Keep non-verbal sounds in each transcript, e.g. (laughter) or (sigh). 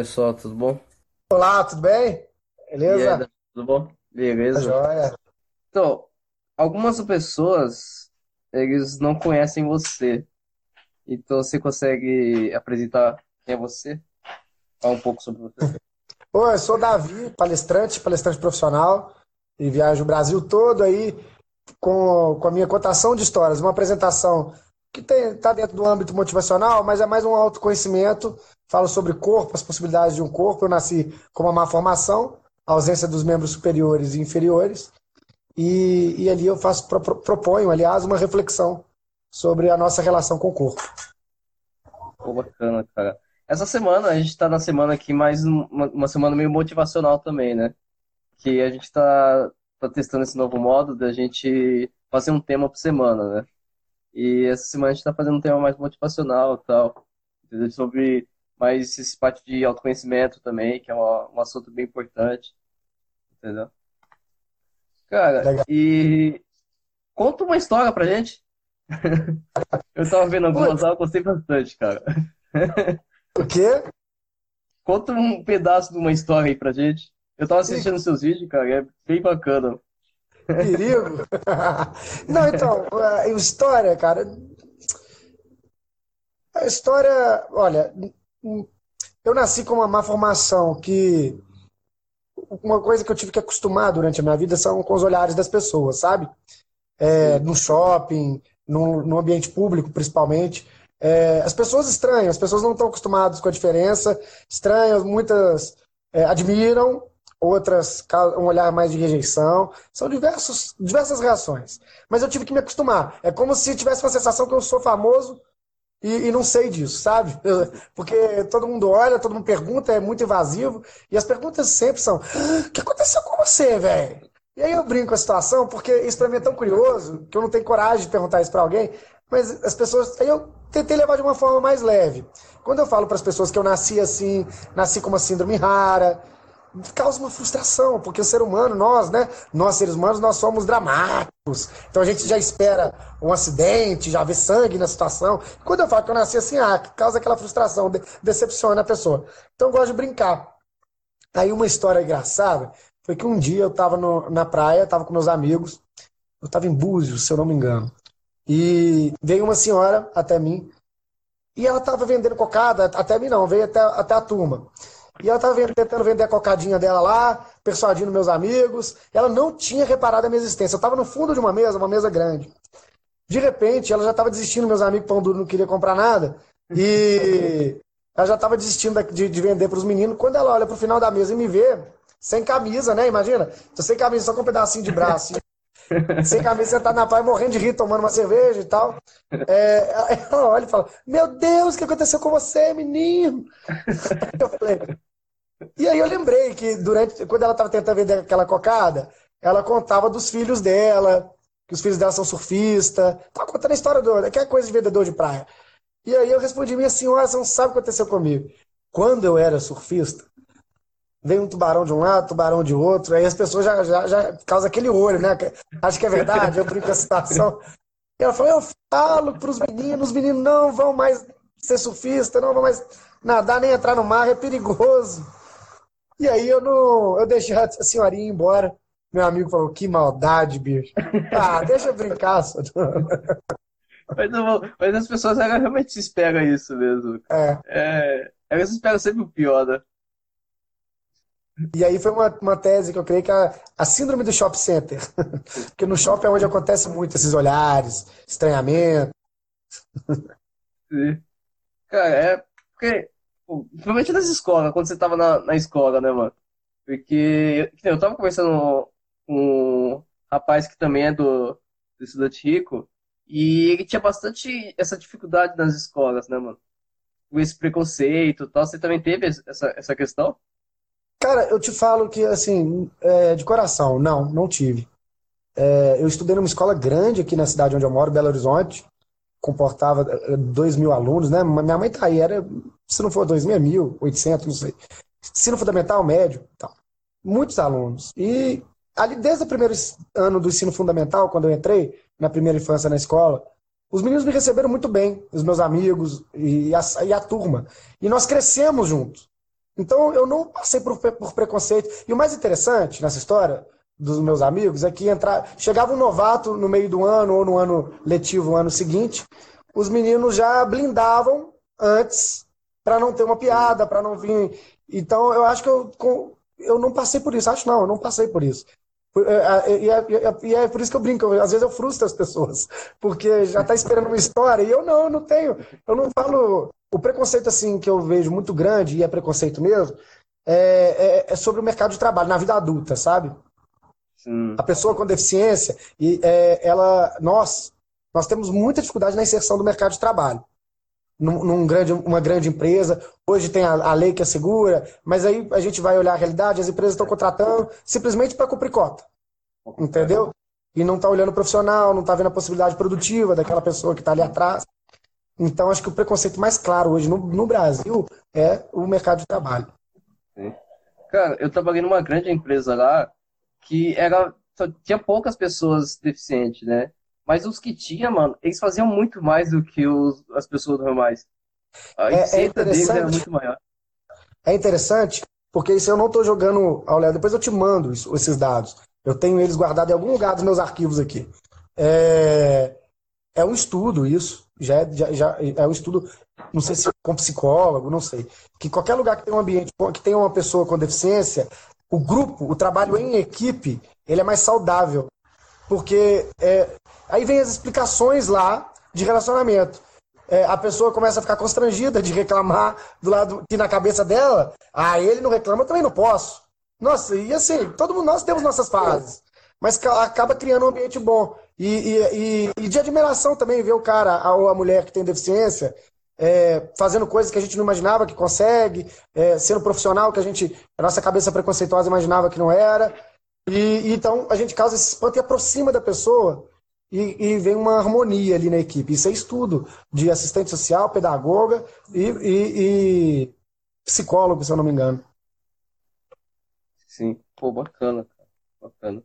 Pessoal, tudo bom? Olá, tudo bem? Aí, Beleza? Dan, tudo bom? Tá Beleza? joia. Então, algumas pessoas, eles não conhecem você. Então, você consegue apresentar quem é você? Falar um pouco sobre você? (laughs) Oi, eu sou o Davi, palestrante, palestrante profissional, e viajo o Brasil todo aí com, com a minha cotação de histórias, uma apresentação que está dentro do âmbito motivacional, mas é mais um autoconhecimento. Falo sobre corpo, as possibilidades de um corpo. Eu nasci com uma má formação, ausência dos membros superiores e inferiores, e, e ali eu faço, pro- pro- proponho, aliás, uma reflexão sobre a nossa relação com o corpo. Pô, bacana, cara. Essa semana, a gente tá na semana aqui mais um- uma, uma semana meio motivacional também, né? Que a gente tá, tá testando esse novo modo da gente fazer um tema por semana, né? E essa semana a gente tá fazendo um tema mais motivacional e tal? Sobre mais esse parte de autoconhecimento também, que é uma- um assunto bem importante, entendeu? Cara, Legal. e conta uma história pra gente. (laughs) Eu tava vendo algumas eu gostei bastante, cara. (laughs) o quê? Conta um pedaço de uma história aí pra gente. Eu tava assistindo seus vídeos, cara, é bem bacana. perigo. (laughs) Não, então, a história, cara. A história, olha, eu nasci com uma má formação que uma coisa que eu tive que acostumar durante a minha vida são com os olhares das pessoas, sabe? É, no shopping, no, no ambiente público, principalmente. É, as pessoas estranham, as pessoas não estão acostumadas com a diferença, estranham, muitas é, admiram, outras um olhar mais de rejeição. São diversos, diversas reações. Mas eu tive que me acostumar. É como se tivesse uma sensação que eu sou famoso e, e não sei disso, sabe? Porque todo mundo olha, todo mundo pergunta, é muito invasivo. E as perguntas sempre são: "Ah, O que aconteceu com você, velho? E aí eu brinco com a situação, porque isso pra mim é tão curioso que eu não tenho coragem de perguntar isso pra alguém. Mas as pessoas. Aí eu tentei levar de uma forma mais leve. Quando eu falo para as pessoas que eu nasci assim, nasci com uma síndrome rara, causa uma frustração, porque o ser humano, nós, né? Nós, seres humanos, nós somos dramáticos. Então a gente já espera um acidente, já vê sangue na situação. Quando eu falo que eu nasci assim, ah, causa aquela frustração, de- decepciona a pessoa. Então eu gosto de brincar. Aí uma história engraçada foi que um dia eu estava na praia, estava com meus amigos, eu estava em Búzios, se eu não me engano. E veio uma senhora até mim e ela estava vendendo cocada, até mim não, veio até, até a turma. E ela estava tentando vender a cocadinha dela lá, persuadindo meus amigos. Ela não tinha reparado a minha existência. Eu estava no fundo de uma mesa, uma mesa grande. De repente, ela já estava desistindo, meus amigos, pão duro, não queria comprar nada. E (laughs) ela já estava desistindo de, de vender para os meninos. Quando ela olha para o final da mesa e me vê, sem camisa, né? Imagina, tô sem camisa, só com um pedacinho de braço. (laughs) Sem camisa, sentado na praia, morrendo de rir, tomando uma cerveja e tal. É, ela (laughs) olha e fala: Meu Deus, o que aconteceu com você, menino? Eu falei, e aí eu lembrei que durante, quando ela estava tentando vender aquela cocada, ela contava dos filhos dela, que os filhos dela são surfistas. Tava contando a história do, aquela coisa de vendedor de praia. E aí eu respondi, minha senhora, você não sabe o que aconteceu comigo. Quando eu era surfista, veio um tubarão de um lado, tubarão de outro, aí as pessoas já, já, já causam aquele olho, né? Acho que é verdade, eu brinco a situação. E ela falou, eu falo para os meninos, os meninos não vão mais ser surfista, não vão mais nadar nem entrar no mar, é perigoso. E aí eu não, eu deixei a senhorinha embora. Meu amigo falou, que maldade, bicho. Ah, (laughs) deixa eu brincar. só. Mas, vou- mas as pessoas realmente se esperam isso mesmo. É. É, elas esperam sempre o pior, né? E aí foi uma, uma tese que eu creio que é a, a síndrome do shopping center. (laughs) Porque no shopping é onde acontece muito esses olhares, estranhamento. Sim. Cara, é porque, principalmente nas escolas, quando você tava na, na escola, né, mano? Porque que nem eu tava conversando com um rapaz que também é do, do estudante rico, e ele tinha bastante essa dificuldade nas escolas, né, mano? Com esse preconceito e tal. Você também teve essa, essa questão? Cara, eu te falo que, assim, é, de coração, não, não tive. É, eu estudei numa escola grande aqui na cidade onde eu moro, Belo Horizonte, comportava eh, dois mil alunos, né? Minha mãe tá aí, era, se não for dois mil, é mil, oitocentos, não sei. Ensino fundamental, médio, tal. Muitos alunos. E ali, desde o primeiro ano do ensino fundamental, quando eu entrei, na primeira infância na escola, os meninos me receberam muito bem, os meus amigos e a, e a turma. E nós crescemos juntos. Então eu não passei por, por preconceito. E o mais interessante nessa história dos meus amigos é que entrar, chegava um novato no meio do ano ou no ano letivo, no ano seguinte, os meninos já blindavam antes para não ter uma piada, para não vir. Então eu acho que eu, eu não passei por isso. Acho não, eu não passei por isso. É, é, e é, e é, por isso que eu brinco, às vezes eu frustro as pessoas, (laughs) porque já está esperando uma história e eu não, eu não tenho, eu não falo. O preconceito assim que eu vejo muito grande, e é preconceito mesmo, é, é, é sobre o mercado de trabalho, na vida adulta, sabe? Sim. A pessoa com deficiência, e é, ela, nós, nós temos muita dificuldade na inserção do mercado de trabalho. Num, num grande, uma grande empresa, hoje tem a, a lei que assegura, mas aí a gente vai olhar a realidade, as empresas estão contratando simplesmente para cumprir cota. Entendeu? E não está olhando o profissional, não está vendo a possibilidade produtiva daquela pessoa que está ali atrás. Então, acho que o preconceito mais claro hoje no, no Brasil é o mercado de trabalho. Sim. Cara, eu trabalhei numa grande empresa lá que era tinha poucas pessoas deficientes, né? Mas os que tinha, mano, eles faziam muito mais do que os, as pessoas normais. A é, é deles era muito maior. É interessante, porque isso eu não estou jogando ao lado. Depois eu te mando isso, esses dados. Eu tenho eles guardados em algum lugar dos meus arquivos aqui. É, é um estudo isso já é, já, já é um estudo, não sei se com psicólogo, não sei, que qualquer lugar que tem um ambiente, que tem uma pessoa com deficiência, o grupo, o trabalho em equipe, ele é mais saudável. Porque é, aí vem as explicações lá de relacionamento. É, a pessoa começa a ficar constrangida de reclamar do lado que na cabeça dela, ah, ele não reclama, eu também não posso. Nossa, e assim, todo mundo, nós temos nossas fases mas acaba criando um ambiente bom. E, e, e, de admiração também ver o cara ou a mulher que tem deficiência é, fazendo coisas que a gente não imaginava que consegue, é, sendo profissional que a gente, a nossa cabeça preconceituosa imaginava que não era. E, e então a gente causa esse espanto e aproxima da pessoa e, e, vem uma harmonia ali na equipe. Isso é estudo de assistente social, pedagoga e, e psicólogo, se eu não me engano. Sim, pô, bacana, cara. Bacana.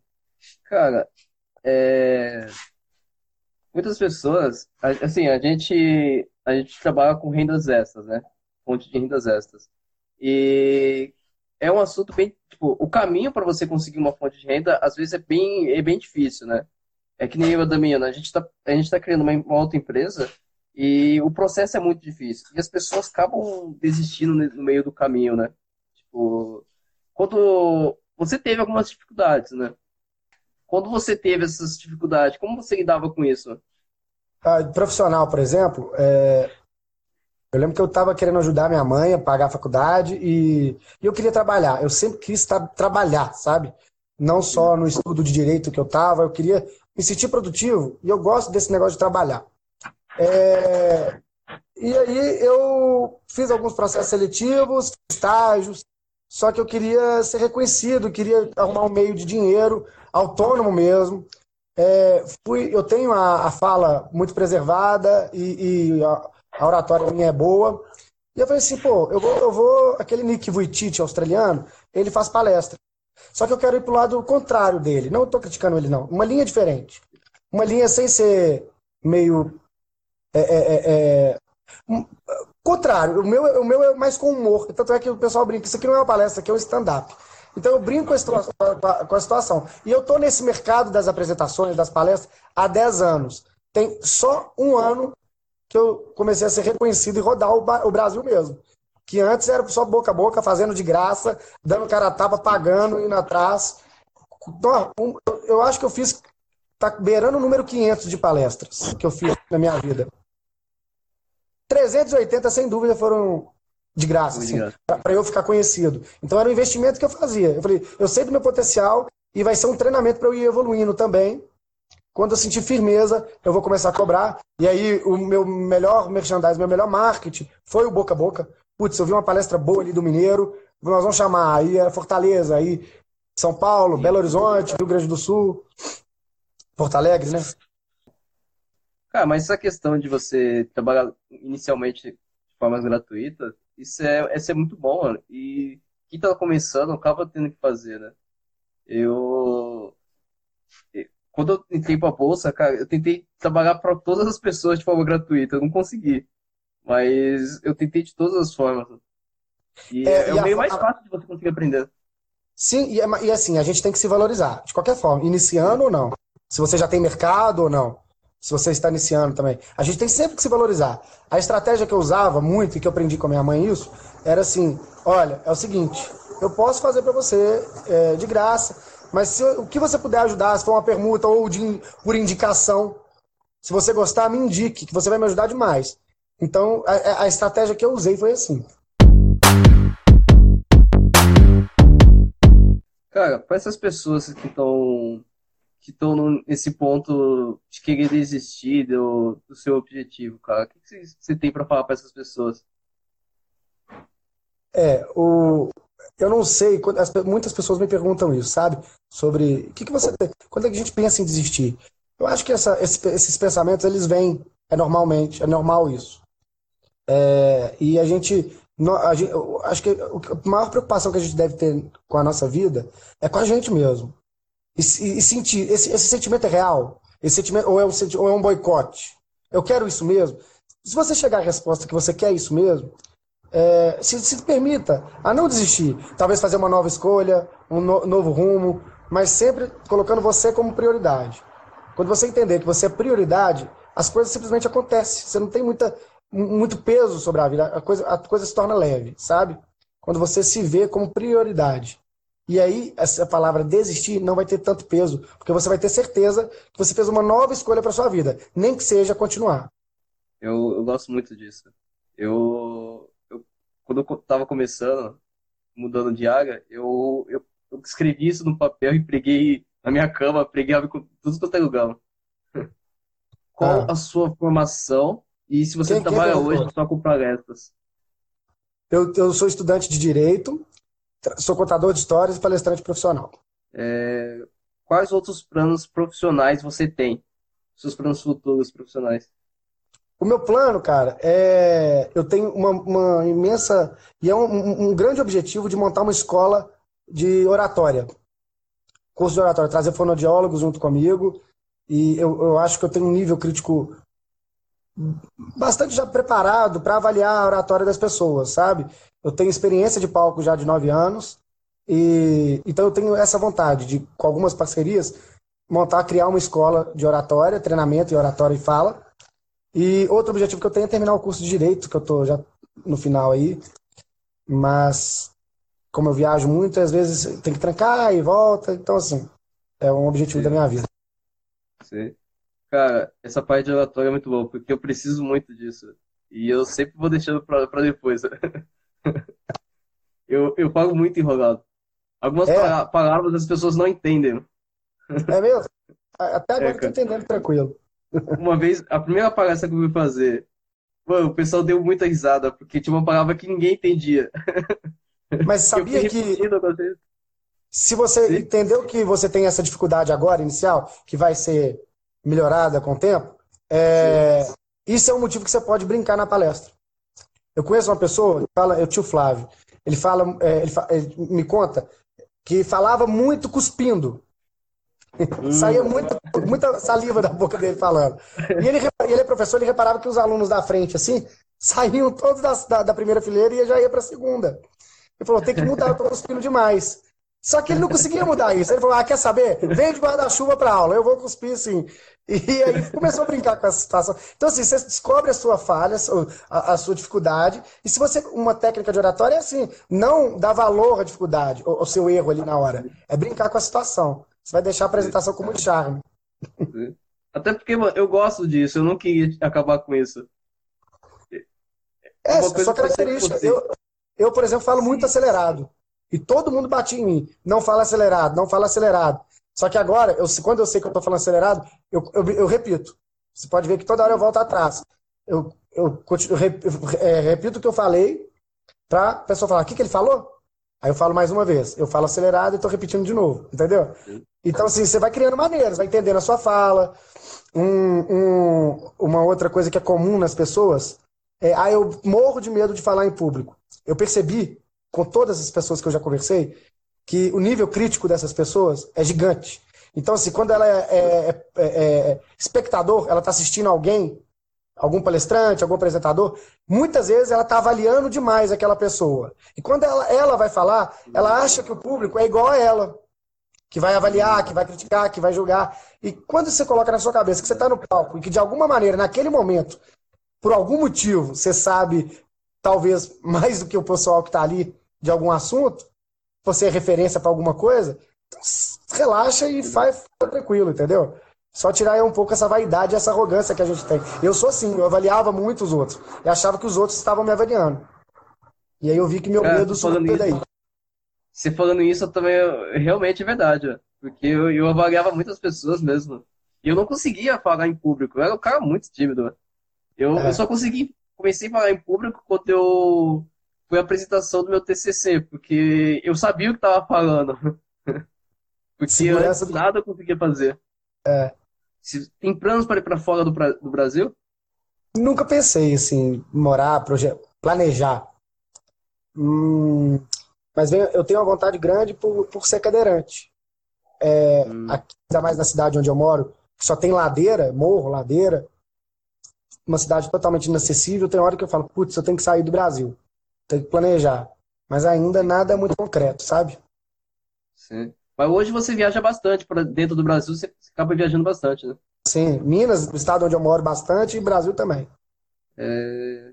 Cara, é... muitas pessoas, assim, a gente, a gente trabalha com rendas extras, né? Fonte de rendas extras. E é um assunto bem, tipo, o caminho para você conseguir uma fonte de renda, às vezes é bem, é bem difícil, né? É que nem eu, Damiana, a gente está a gente tá criando uma, uma outra empresa e o processo é muito difícil. E as pessoas acabam desistindo no meio do caminho, né? Tipo, quando você teve algumas dificuldades, né? Quando você teve essas dificuldades, como você lidava com isso? Ah, profissional, por exemplo, é... eu lembro que eu estava querendo ajudar minha mãe a pagar a faculdade e... e eu queria trabalhar. Eu sempre quis trabalhar, sabe? Não só no estudo de direito que eu estava, eu queria me sentir produtivo e eu gosto desse negócio de trabalhar. É... E aí eu fiz alguns processos seletivos, estágios, só que eu queria ser reconhecido, queria arrumar um meio de dinheiro autônomo mesmo. É, fui, eu tenho a, a, fala muito preservada e, e a, a, oratória minha é boa. E eu falei assim, pô, eu vou, eu vou aquele Nick Vujicic australiano, ele faz palestra. Só que eu quero ir pro lado contrário dele. Não estou criticando ele, não. Uma linha diferente. Uma linha sem ser meio. É, é, é, é contrário. O meu, o meu é mais com humor. Tanto é que o pessoal brinca. Isso aqui não é uma palestra, aqui é um stand-up. Então eu brinco com a, situação. E eu estou nesse mercado das apresentações, das palestras, há 10 anos. Tem só um ano que eu comecei a ser reconhecido e rodar o, o Brasil mesmo. Que antes era só boca a boca, fazendo de graça, dando cara a tapa, pagando, indo atrás. Então, eu acho que eu fiz, tá beirando o número 500 de palestras que eu fiz na minha vida. 380, sem dúvida, foram de graça, assim, para eu ficar conhecido. Então era um investimento que eu fazia. Eu falei, eu sei do meu potencial e vai ser um treinamento para eu ir evoluindo também. Quando eu sentir firmeza, eu vou começar a cobrar. E aí o meu melhor merchandising, meu melhor marketing foi o boca a boca. Putz, eu vi uma palestra boa ali do Mineiro, nós vamos chamar aí é Fortaleza, aí São Paulo, Belo Horizonte, Rio Grande do Sul, Porto Alegre, né? Cara, mas essa questão de você trabalhar inicialmente de forma gratuita, isso é, isso é muito bom, mano. E quem tá começando acaba tendo que fazer, né? Eu. Quando eu entrei pra bolsa, cara, eu tentei trabalhar para todas as pessoas de forma gratuita. Eu não consegui. Mas eu tentei de todas as formas. E é, é o meio a, mais fácil de você conseguir aprender. Sim, e, e assim, a gente tem que se valorizar, de qualquer forma, iniciando ou não. Se você já tem mercado ou não. Se você está iniciando também. A gente tem sempre que se valorizar. A estratégia que eu usava muito e que eu aprendi com a minha mãe isso, era assim: olha, é o seguinte, eu posso fazer para você é, de graça, mas se, o que você puder ajudar, se for uma permuta ou de, por indicação, se você gostar, me indique, que você vai me ajudar demais. Então, a, a estratégia que eu usei foi assim. Cara, para essas pessoas que estão que estão nesse ponto de querer desistir do, do seu objetivo, cara, o que, você tem para falar para essas pessoas? É, o, eu não sei, muitas pessoas me perguntam isso, sabe? Sobre o que, que você tem, quando é que a gente pensa em desistir? Eu acho que essa, esses pensamentos, eles vêm, é normalmente, é normal isso. É, e a gente, a gente, acho que a maior preocupação que a gente deve ter com a nossa vida é com a gente mesmo. E, e, e sentir, esse, esse, sentimento é real? Esse sentimento, ou, é um, ou é um boicote? Eu quero isso mesmo? Se você chegar à resposta que você quer isso mesmo, é, se, se permita a não desistir. Talvez fazer uma nova escolha, um no, novo rumo, mas sempre colocando você como prioridade. Quando você entender que você é prioridade, as coisas simplesmente acontecem. Você não tem muita, muito peso sobre a vida. A coisa, a coisa se torna leve, sabe? Quando você se vê como prioridade. E aí, essa palavra desistir não vai ter tanto peso, porque você vai ter certeza que você fez uma nova escolha para sua vida, nem que seja continuar. Eu, eu gosto muito disso. Eu, eu quando eu estava começando, mudando de área, eu, eu, eu escrevi isso no papel e preguei na minha cama, pregava com tudo quanto é lugar. (laughs) Qual ah. a sua formação e se você quem, trabalha quem hoje só com palestras? Eu, eu sou estudante de Direito, sou contador de histórias e palestrante profissional. É, quais outros planos profissionais você tem? Seus planos futuros profissionais? O meu plano, cara, é. Eu tenho uma, uma imensa. E é um, um grande objetivo de montar uma escola de oratória curso de oratória, trazer fonoaudiólogos junto comigo. E eu, eu acho que eu tenho um nível crítico bastante já preparado para avaliar a oratória das pessoas, sabe? Eu tenho experiência de palco já de nove anos, e então eu tenho essa vontade de, com algumas parcerias, montar, criar uma escola de oratória, treinamento em oratória e fala. E outro objetivo que eu tenho é terminar o curso de Direito, que eu estou já no final aí. Mas como eu viajo muito, às vezes tem que trancar e volta. Então, assim, é um objetivo Sim. da minha vida. Sim. Cara, essa parte de oratória é muito boa, porque eu preciso muito disso. E eu sempre vou deixando pra depois. (laughs) eu, eu falo muito enrolado. Algumas é. palavras as pessoas não entendem. É mesmo? Até agora é, eu tô entendendo tranquilo. Uma vez, a primeira palestra que eu fui fazer, mano, o pessoal deu muita risada, porque tinha uma palavra que ninguém entendia. Mas (laughs) sabia que. Se você Sim. entendeu que você tem essa dificuldade agora, inicial, que vai ser melhorada com o tempo, é... isso é um motivo que você pode brincar na palestra. Eu conheço uma pessoa, que fala, é o tio Flávio, ele fala, é, ele, fala, ele, me conta que falava muito cuspindo. Hum. (laughs) Saía muita, muita saliva da boca dele falando. E ele, ele é professor, ele reparava que os alunos da frente, assim, saíam todos da, da, da primeira fileira e já ia para a segunda. Ele falou, tem que mudar, eu tô cuspindo demais. Só que ele não conseguia mudar isso. Ele falou, ah, quer saber? Vem de guarda-chuva para aula, eu vou cuspir assim. E aí começou a brincar com essa situação. Então, assim, você descobre a sua falha, a, a sua dificuldade. E se você, uma técnica de oratória é assim, não dá valor à dificuldade, ao, seu erro ali na hora. É brincar com a situação. Você vai deixar a apresentação com muito charme. Até porque mano, eu gosto disso, eu não queria acabar com isso. É, é sua característica. Eu, eu, por exemplo, falo muito acelerado. E todo mundo bate em mim. Não fala acelerado, não fala acelerado. Só que agora, eu, quando eu sei que eu estou falando acelerado, eu, eu, eu, repito. Você pode ver que toda hora eu volto atrás. Eu, eu, continuo, eu é, repito o que eu falei para a pessoa falar: o que, que ele falou? Aí eu falo mais uma vez. Eu falo acelerado e estou repetindo de novo. Entendeu? Então, assim, você vai criando maneiras, vai entendendo a sua fala. Um, um, uma outra coisa que é comum nas pessoas é: ah, eu morro de medo de falar em público eu percebi, com todas as pessoas que eu já conversei, que o nível crítico dessas pessoas é gigante. Então, assim, quando ela é, é, é, é espectador, ela está assistindo alguém, algum palestrante, algum apresentador, muitas vezes ela está avaliando demais aquela pessoa. E quando ela, ela vai falar, ela acha que o público é igual a ela, que vai avaliar, que vai criticar, que vai julgar. E quando você coloca na sua cabeça que você está no palco e que de alguma maneira, naquele momento, por algum motivo, você sabe, talvez (laughs) mais do que o pessoal que está ali de algum assunto, você é referência para alguma coisa, então, relaxa e faz tranquilo, entendeu? Só tirar um pouco essa vaidade, essa arrogância que a gente tem. Eu sou assim, eu avaliava muito os outros. E achava que os outros estavam me avaliando. E aí eu vi que meu Cara, medo subiu daí. Você falando isso também realmente é verdade, porque eu, eu avaliava muitas pessoas mesmo. E eu não conseguia falar em público. Eu era um cara muito tímido. Eu, é. eu só consegui, comecei a falar em público quando eu foi a apresentação do meu TCC, porque eu sabia o que estava falando. (laughs) porque Segurança antes nada eu conseguia fazer. É. Tem planos para ir para fora do, do Brasil? Nunca pensei assim, morar, planejar. Hum, mas eu tenho uma vontade grande por, por ser cadeirante. É, hum. aqui, ainda mais na cidade onde eu moro, que só tem ladeira, morro, ladeira, uma cidade totalmente inacessível, tem hora que eu falo, putz, eu tenho que sair do Brasil. Tenho que planejar. Mas ainda nada é muito concreto, sabe? Sim. Mas hoje você viaja bastante para dentro do Brasil, você acaba viajando bastante, né? Sim, Minas, o estado onde eu moro bastante, e Brasil também. É...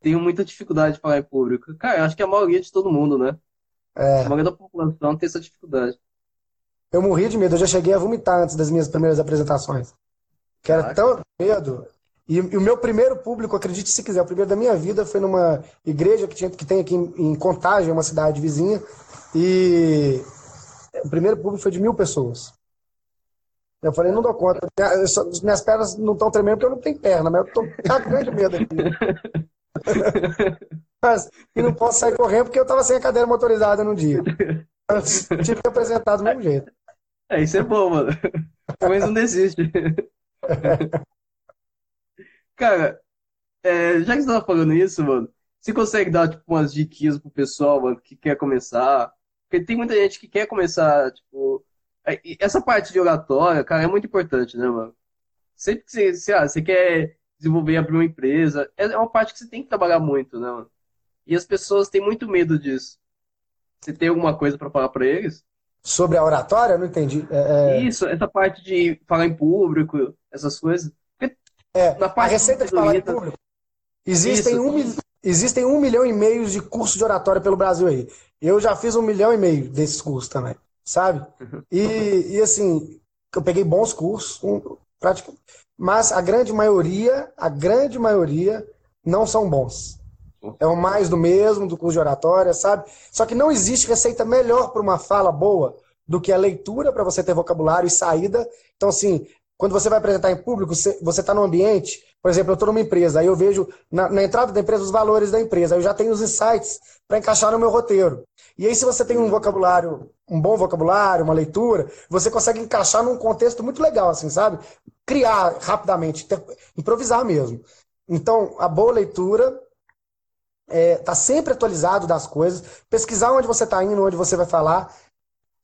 Tenho muita dificuldade de falar em público. Cara, acho que a maioria de todo mundo, né? É... A maioria da população tem essa dificuldade. Eu morri de medo, eu já cheguei a vomitar antes das minhas primeiras apresentações. Que era tão medo. E, e, o meu primeiro público, acredite se quiser, o primeiro da minha vida foi numa igreja que, tinha, que tem aqui em, em Contagem, uma cidade vizinha. E o primeiro público foi de mil pessoas. Eu falei, não dou conta. Minhas pernas não estão tremendo porque eu não tenho perna, mas eu estou cagando de medo aqui. (laughs) mas, e não posso sair correndo porque eu estava sem a cadeira motorizada no dia. Mas, tive que apresentar do mesmo jeito. É, isso é bom, mano. Mas não desiste. (laughs) Cara, é, já que você tava falando isso, mano, você consegue dar, tipo, umas dicas pro pessoal, mano, que quer começar? Porque tem muita gente que quer começar, tipo. É, essa parte de oratória, cara, é muito importante, né, mano? Sempre que você, você, ah, você quer desenvolver, abrir uma empresa, é, é uma parte que você tem que trabalhar muito, né, mano? E as pessoas têm muito medo disso. Você tem alguma coisa para falar para eles? Sobre a oratória? Não entendi. É, é... Isso, essa parte de falar em público, essas coisas. É, na parte a receita de falar em público. Existem um, existem um milhão e meio de cursos de oratória pelo Brasil aí. Eu já fiz um milhão e meio desses cursos também, sabe? Uhum. E, e assim, eu peguei bons cursos, um, mas a grande maioria, a grande maioria não são bons. É o mais do mesmo do curso de oratória, sabe? Só que não existe receita melhor para uma fala boa do que a leitura para você ter vocabulário e saída. Então, assim, quando você vai apresentar em público, você está no ambiente, por exemplo, eu estou numa empresa, aí eu vejo na, na, entrada da empresa os valores da empresa, aí eu já tenho os insights para encaixar no meu roteiro. E aí, se você tem um vocabulário, um bom vocabulário, uma leitura, você consegue encaixar num contexto muito legal, assim, sabe? Criar rapidamente, ter, improvisar mesmo. Então, a boa leitura é, tá sempre atualizado das coisas, pesquisar onde você está indo, onde você vai falar,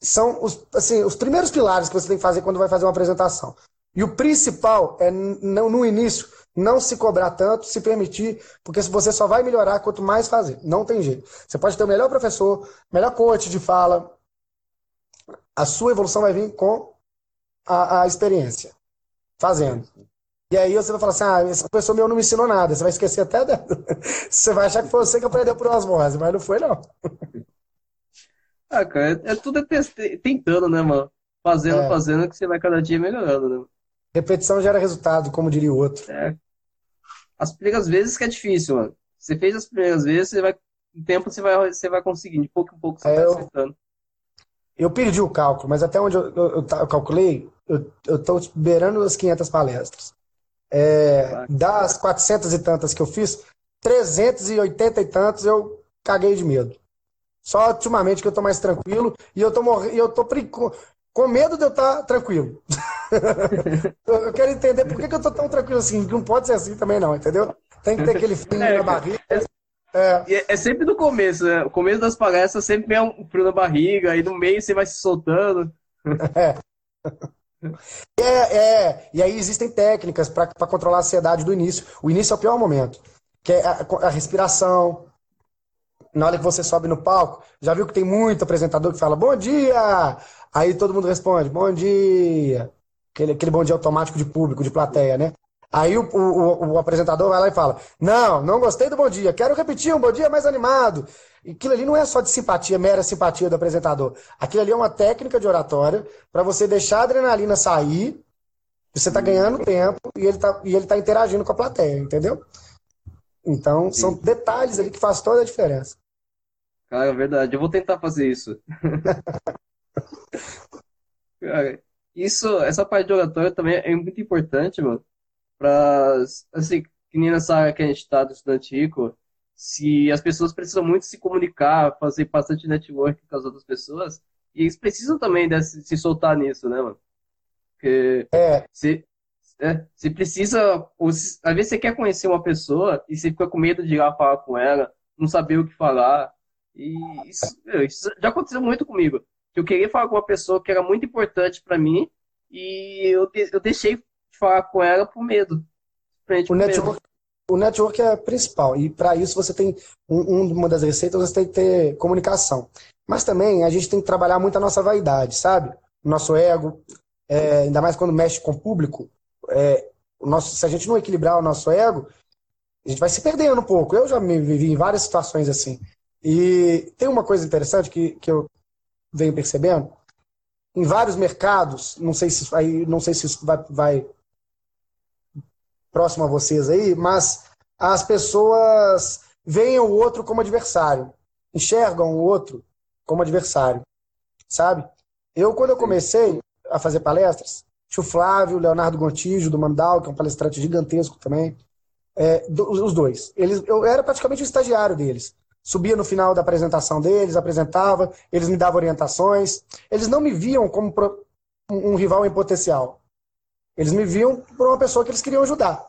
são os, assim, os primeiros pilares que você tem que fazer quando vai fazer uma apresentação. E o principal é, não, no início, não se cobrar tanto, se permitir, porque você só vai melhorar quanto mais fazer. Não tem jeito. Você pode ter o melhor professor, melhor coach de fala. A sua evolução vai vir com a, a experiência, fazendo. E aí você vai falar assim, ah, essa pessoa meu não me ensinou nada. Você vai esquecer até dela. (laughs) Você vai achar que foi você que aprendeu por osmose, mas não foi, não. Ah, cara, é, é tudo é tentando, né, mano? Fazendo, é. fazendo, que você vai cada dia melhorando, né? Repetição gera resultado, como diria o outro. É. As primeiras vezes que é difícil, mano. Você fez as primeiras vezes, você vai. Com tempo você vai, você vai conseguindo. De pouco em pouco você é, vai acertando. Eu, eu perdi o cálculo, mas até onde eu, eu, eu, eu calculei, eu, eu tô beirando as 500 palestras. É, das 400 e tantas que eu fiz, 380 e tantos eu caguei de medo. Só ultimamente que eu tô mais tranquilo e eu tô morrendo, eu tô com medo de eu estar tá tranquilo. (laughs) eu quero entender por que, que eu tô tão tranquilo assim. Não pode ser assim também, não, entendeu? Tem que ter aquele frio é, na barriga. É, é. é, sempre no começo, né? O começo das palestras sempre é um frio na barriga, aí no meio você vai se soltando. É. É, é, e aí existem técnicas para controlar a ansiedade do início. O início é o pior momento, que é a, a, respiração. Na hora que você sobe no palco, já viu que tem muito apresentador que fala bom dia, aí todo mundo responde bom dia, aquele, aquele bom dia automático de público, de plateia, né? Aí o, o, o, apresentador vai lá e fala: Não, não gostei do bom dia, quero repetir um bom dia mais animado. E aquilo ali não é só de simpatia, mera simpatia do apresentador. Aquilo ali é uma técnica de oratória para você deixar a adrenalina sair, você está ganhando tempo e ele está e ele tá interagindo com a plateia, entendeu? Então, são detalhes ali que faz toda a diferença. Cara, é verdade. Eu vou tentar fazer isso. (laughs) Cara, isso, essa parte de oratória também é muito importante, mano para assim, que nem nessa área que a gente está do estudante rico, se as pessoas precisam muito se comunicar, fazer bastante network com as outras pessoas, e eles precisam também desse, se soltar nisso, né, mano? Porque é. se, é, você precisa, ou se, às vezes você quer conhecer uma pessoa e você fica com medo de ir lá falar com ela, não saber o que falar. E isso, isso já aconteceu muito comigo. Eu queria falar com uma pessoa que era muito importante para mim e eu, eu deixei falar com ela por medo. O network, o network é principal. E para isso você tem um, uma das receitas, você tem que ter comunicação. Mas também a gente tem que trabalhar muito a nossa vaidade, sabe? O nosso ego, é, ainda mais quando mexe com o público. É, o nosso, se a gente não equilibrar o nosso ego, a gente vai se perdendo um pouco. Eu já me vivi em várias situações assim. E tem uma coisa interessante que, que eu venho percebendo. Em vários mercados, não sei se, aí, não sei se isso vai, vai próximo a vocês aí, mas as pessoas veem o outro como adversário, enxergam o outro como adversário, sabe? Eu, quando eu comecei a fazer palestras, tinha o Flávio, Leonardo Gontijo, do Mandal, que é um palestrante gigantesco também, é, os dois. Eles, eu era praticamente o estagiário deles. Subia no final da apresentação deles, apresentava, eles me davam orientações. Eles não me viam como um rival em potencial. Eles me viam por uma pessoa que eles queriam ajudar.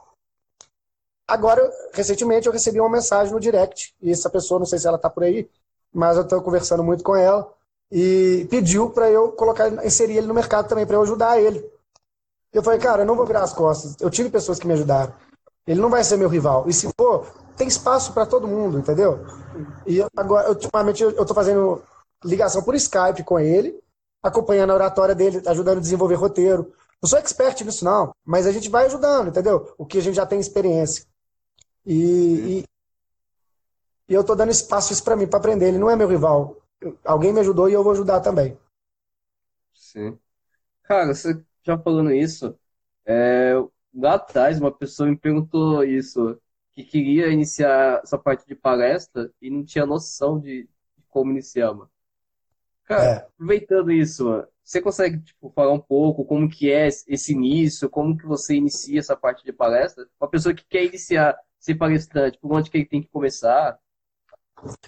Agora, recentemente, eu recebi uma mensagem no direct, e essa pessoa, não sei se ela está por aí, mas eu estou conversando muito com ela, e pediu para eu colocar, inserir ele no mercado também, para eu ajudar ele. Eu falei, cara, eu não vou virar as costas. Eu tive pessoas que me ajudaram. Ele não vai ser meu rival. E se for, tem espaço para todo mundo, entendeu? E agora, ultimamente, eu estou fazendo ligação por Skype com ele, acompanhando a oratória dele, ajudando a desenvolver roteiro, não sou expert nisso, não, mas a gente vai ajudando, entendeu? O que a gente já tem experiência. E, e, e eu estou dando espaço isso para mim, para aprender. Ele não é meu rival. Alguém me ajudou e eu vou ajudar também. Sim. Cara, você já falando isso, é, lá atrás uma pessoa me perguntou isso, que queria iniciar essa parte de palestra e não tinha noção de, de como iniciar, mano. Cara, é. aproveitando isso, mano, você consegue tipo, falar um pouco como que é esse início, como que você inicia essa parte de palestra? Uma pessoa que quer iniciar ser palestrante, por onde que ele tem que começar?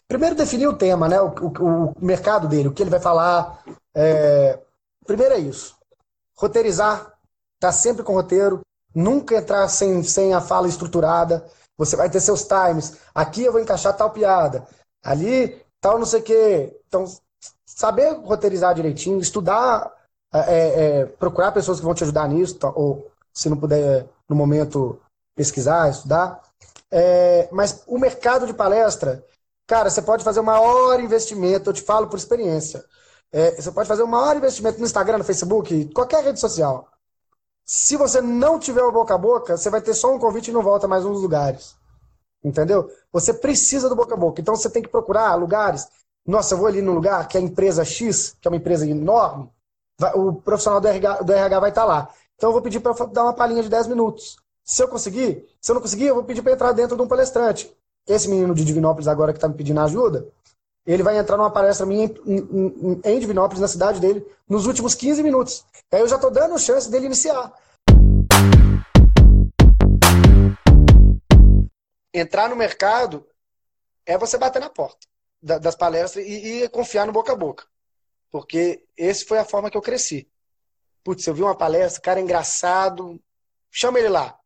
Primeiro definir o tema, né? O, o, o mercado dele, o que ele vai falar. É... Primeiro é isso. Roteirizar, tá sempre com roteiro, nunca entrar sem, sem a fala estruturada. Você vai ter seus times. Aqui eu vou encaixar tal piada. Ali, tal não sei o quê. Então, saber roteirizar direitinho, estudar, é, é, é, procurar pessoas que vão te ajudar nisso, tá, ou se não puder, no momento, pesquisar, estudar. É, mas o mercado de palestra, cara, você pode fazer o maior investimento, eu te falo por experiência. É, você pode fazer o maior investimento no Instagram, no Facebook, qualquer rede social. Se você não tiver o boca a boca, você vai ter só um convite e não volta mais nos lugares. Entendeu? Você precisa do boca a boca. Então você tem que procurar lugares nossa, eu vou ali no lugar que a empresa X, que é uma empresa enorme, o profissional do RH, do RH vai estar tá lá. Então eu vou pedir para dar uma palhinha de 10 minutos. Se eu conseguir, se eu não conseguir, eu vou pedir para entrar dentro de um palestrante. Esse menino de Divinópolis agora que está me pedindo ajuda, ele vai entrar numa palestra minha em, em, em Divinópolis, na cidade dele, nos últimos 15 minutos. Aí eu já estou dando chance dele iniciar. Entrar no mercado é você bater na porta das palestras e, e, confiar no boca a boca. Porque esse foi a forma que eu cresci. Putz, eu vi uma palestra, cara engraçado, chama ele lá.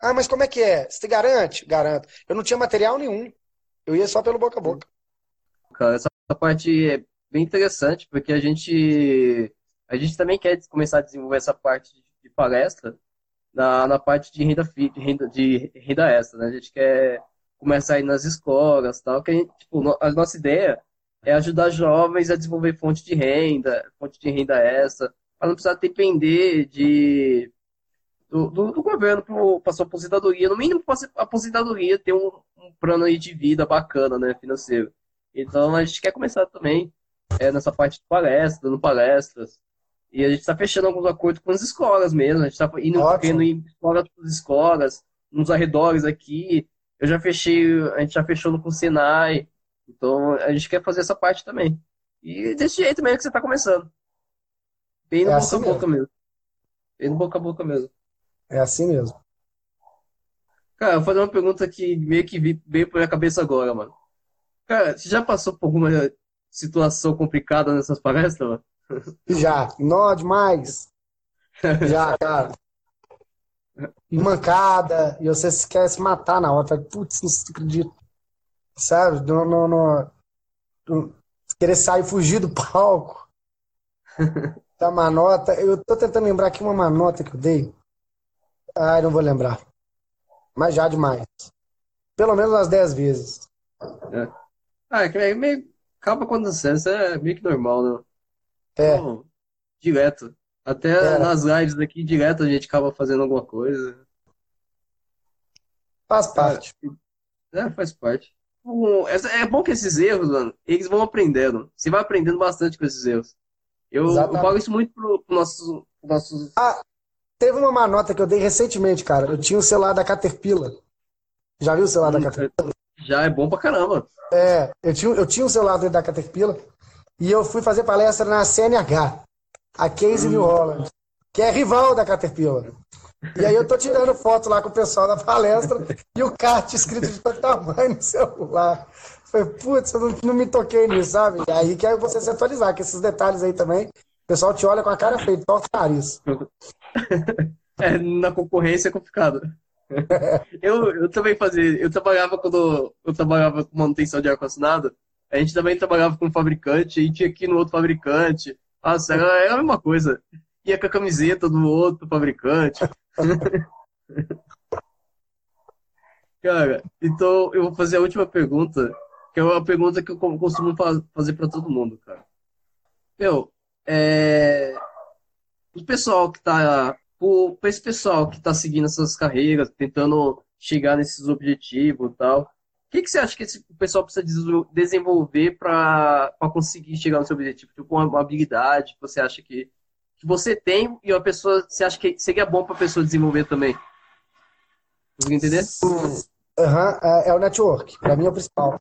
Ah, mas como é que é? Você garante? Garanto. Eu não tinha material nenhum. Eu ia só pelo boca a boca. Cara, essa parte é bem interessante, porque a gente a gente também quer começar a desenvolver essa parte de palestra na, na parte de renda, de renda, de renda extra, né? A gente quer começar a ir nas escolas tal, que a, gente, tipo, a nossa ideia é ajudar jovens a desenvolver fonte de renda, fonte de renda extra, para não precisar depender de do, do, do governo para sua aposentadoria, no mínimo para a aposentadoria ter um, um, plano aí de vida bacana, né, financeiro. Então a gente quer começar também é, nessa parte de palestra, dando palestras, e a gente está fechando alguns acordos com as escolas mesmo, a gente está indo, indo em escolas escolas, nos arredores aqui, eu já fechei, a gente já fechou no com o Senai, então a gente quer fazer essa parte também. E desse jeito mesmo que você está começando. Bem no é boca assim a boca mesmo. mesmo. Bem no boca a boca mesmo. É assim mesmo. Cara, eu vou fazer uma pergunta que meio que veio pra minha cabeça agora, mano. Cara, você já passou por alguma situação complicada nessas palestras, mano? Já. Nó demais. Já, cara. Mancada, e você quer se matar na hora. Putz, não acredito. Sabe? Não, não, não, não, Querer sair, fugir do palco. Da tá manota. Eu tô tentando lembrar aqui uma manota que eu dei. Ai, não vou lembrar. Mas já demais. Pelo menos umas 10 vezes. É. Ah, é meio. Acaba acontecendo, isso é meio que normal, né? É. Então, direto. Até é. nas lives aqui, direto, a gente acaba fazendo alguma coisa. Faz parte. É, faz parte. É bom que esses erros, mano, eles vão aprendendo. Você vai aprendendo bastante com esses erros. Eu, eu falo isso muito pro, pro nossos, nossos ah, Teve uma manota que eu dei recentemente, cara. Eu tinha o celular da Caterpillar. Já viu o celular hum, da Caterpillar? Já é bom pra caramba. É, eu tinha, eu tinha um celular da Caterpillar e eu fui fazer palestra na CNH, a Case hum. New Holland, que é rival da Caterpillar. E aí eu tô tirando foto lá com o pessoal da palestra e o kart escrito de todo tamanho no celular. Falei, putz, eu não, não, me toquei nisso, sabe? E aí que é você se atualizar, que esses detalhes aí também, o pessoal te olha com a cara feita, torta o nariz. (laughs) é, na concorrência é complicado. Eu, eu também fazia, eu trabalhava quando eu trabalhava com manutenção de ar-condicionado, a gente também trabalhava com um fabricante, e tinha aqui no outro fabricante. Nossa, era, era a mesma coisa. Ia com a camiseta do outro fabricante. (laughs) Cara, então eu vou fazer a última pergunta, que é uma pergunta que eu costumo fazer para todo mundo, cara. Meu, é, o pessoal que tá. Para esse pessoal que está seguindo essas carreiras, tentando chegar nesses objetivos e tal, o que, que você acha que esse, pessoal precisa desenvolver para conseguir chegar no seu objetivo? Tipo, uma, uma habilidade que você acha que, que você tem e a pessoa, você acha que seria bom para a pessoa desenvolver também? Conseguiu entender? Uhum, é, é o network. Para mim é o principal.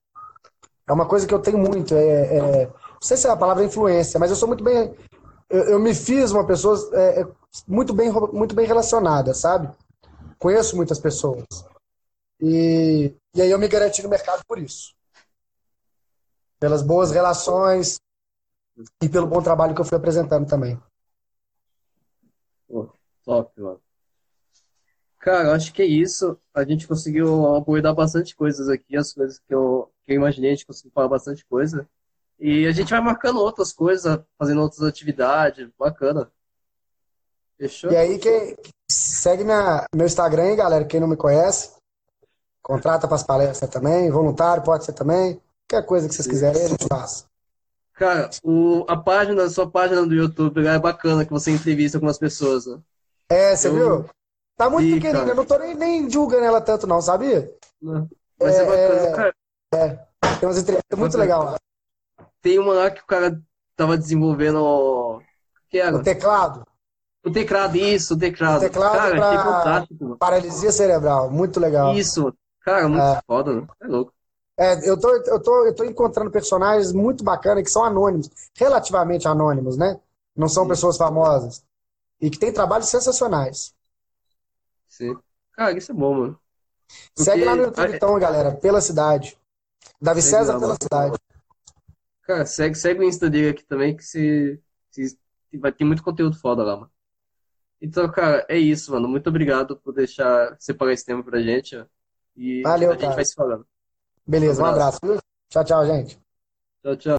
É uma coisa que eu tenho muito. É, é, não sei se é a palavra influência, mas eu sou muito bem eu, eu me fiz uma pessoa é, é, muito, bem, muito bem relacionada, sabe? Conheço muitas pessoas. E, e aí eu me garanti no mercado por isso. Pelas boas relações e pelo bom trabalho que eu fui apresentando também. Top, mano. Cara, acho que é isso. A gente conseguiu abordar bastante coisas aqui, as coisas que eu, que eu imaginei, a gente conseguiu falar bastante coisa. E a gente vai marcando outras coisas, fazendo outras atividades, bacana. Fechou? E aí, quem segue minha, meu Instagram aí, galera, quem não me conhece, contrata para as palestras também, voluntário pode ser também, qualquer coisa que vocês quiserem, a gente faz. Cara, o, a página, a sua página do YouTube é bacana, que você entrevista com as pessoas, né? É, você Eu... viu? Tá muito pequenininha, eu não tô nem, nem divulgando ela tanto não, sabia? Não. Mas é, é bacana, cara. É, tem umas entrevistas muito legal lá. Tem uma lá que o cara tava desenvolvendo. O que era? O teclado. O teclado, isso, o teclado. O teclado cara, pra... fantástico. Paralisia cerebral, muito legal. Isso, cara, muito é. foda, né? é louco. É, eu tô, eu, tô, eu tô encontrando personagens muito bacanas que são anônimos, relativamente anônimos, né? Não são Sim. pessoas famosas. E que tem trabalhos sensacionais. Sim. Cara, isso é bom, mano. Porque... Segue lá no YouTube, então, galera, pela cidade. Davi César pela cidade. Cara, segue, segue o Insta dele aqui também, que se, se, vai ter muito conteúdo foda lá, mano. Então, cara, é isso, mano. Muito obrigado por deixar separar esse tempo pra gente. Ó. E Valeu, a gente cara. vai se falando. Beleza, um abraço. Um abraço. Tchau, tchau, gente. Tchau, tchau.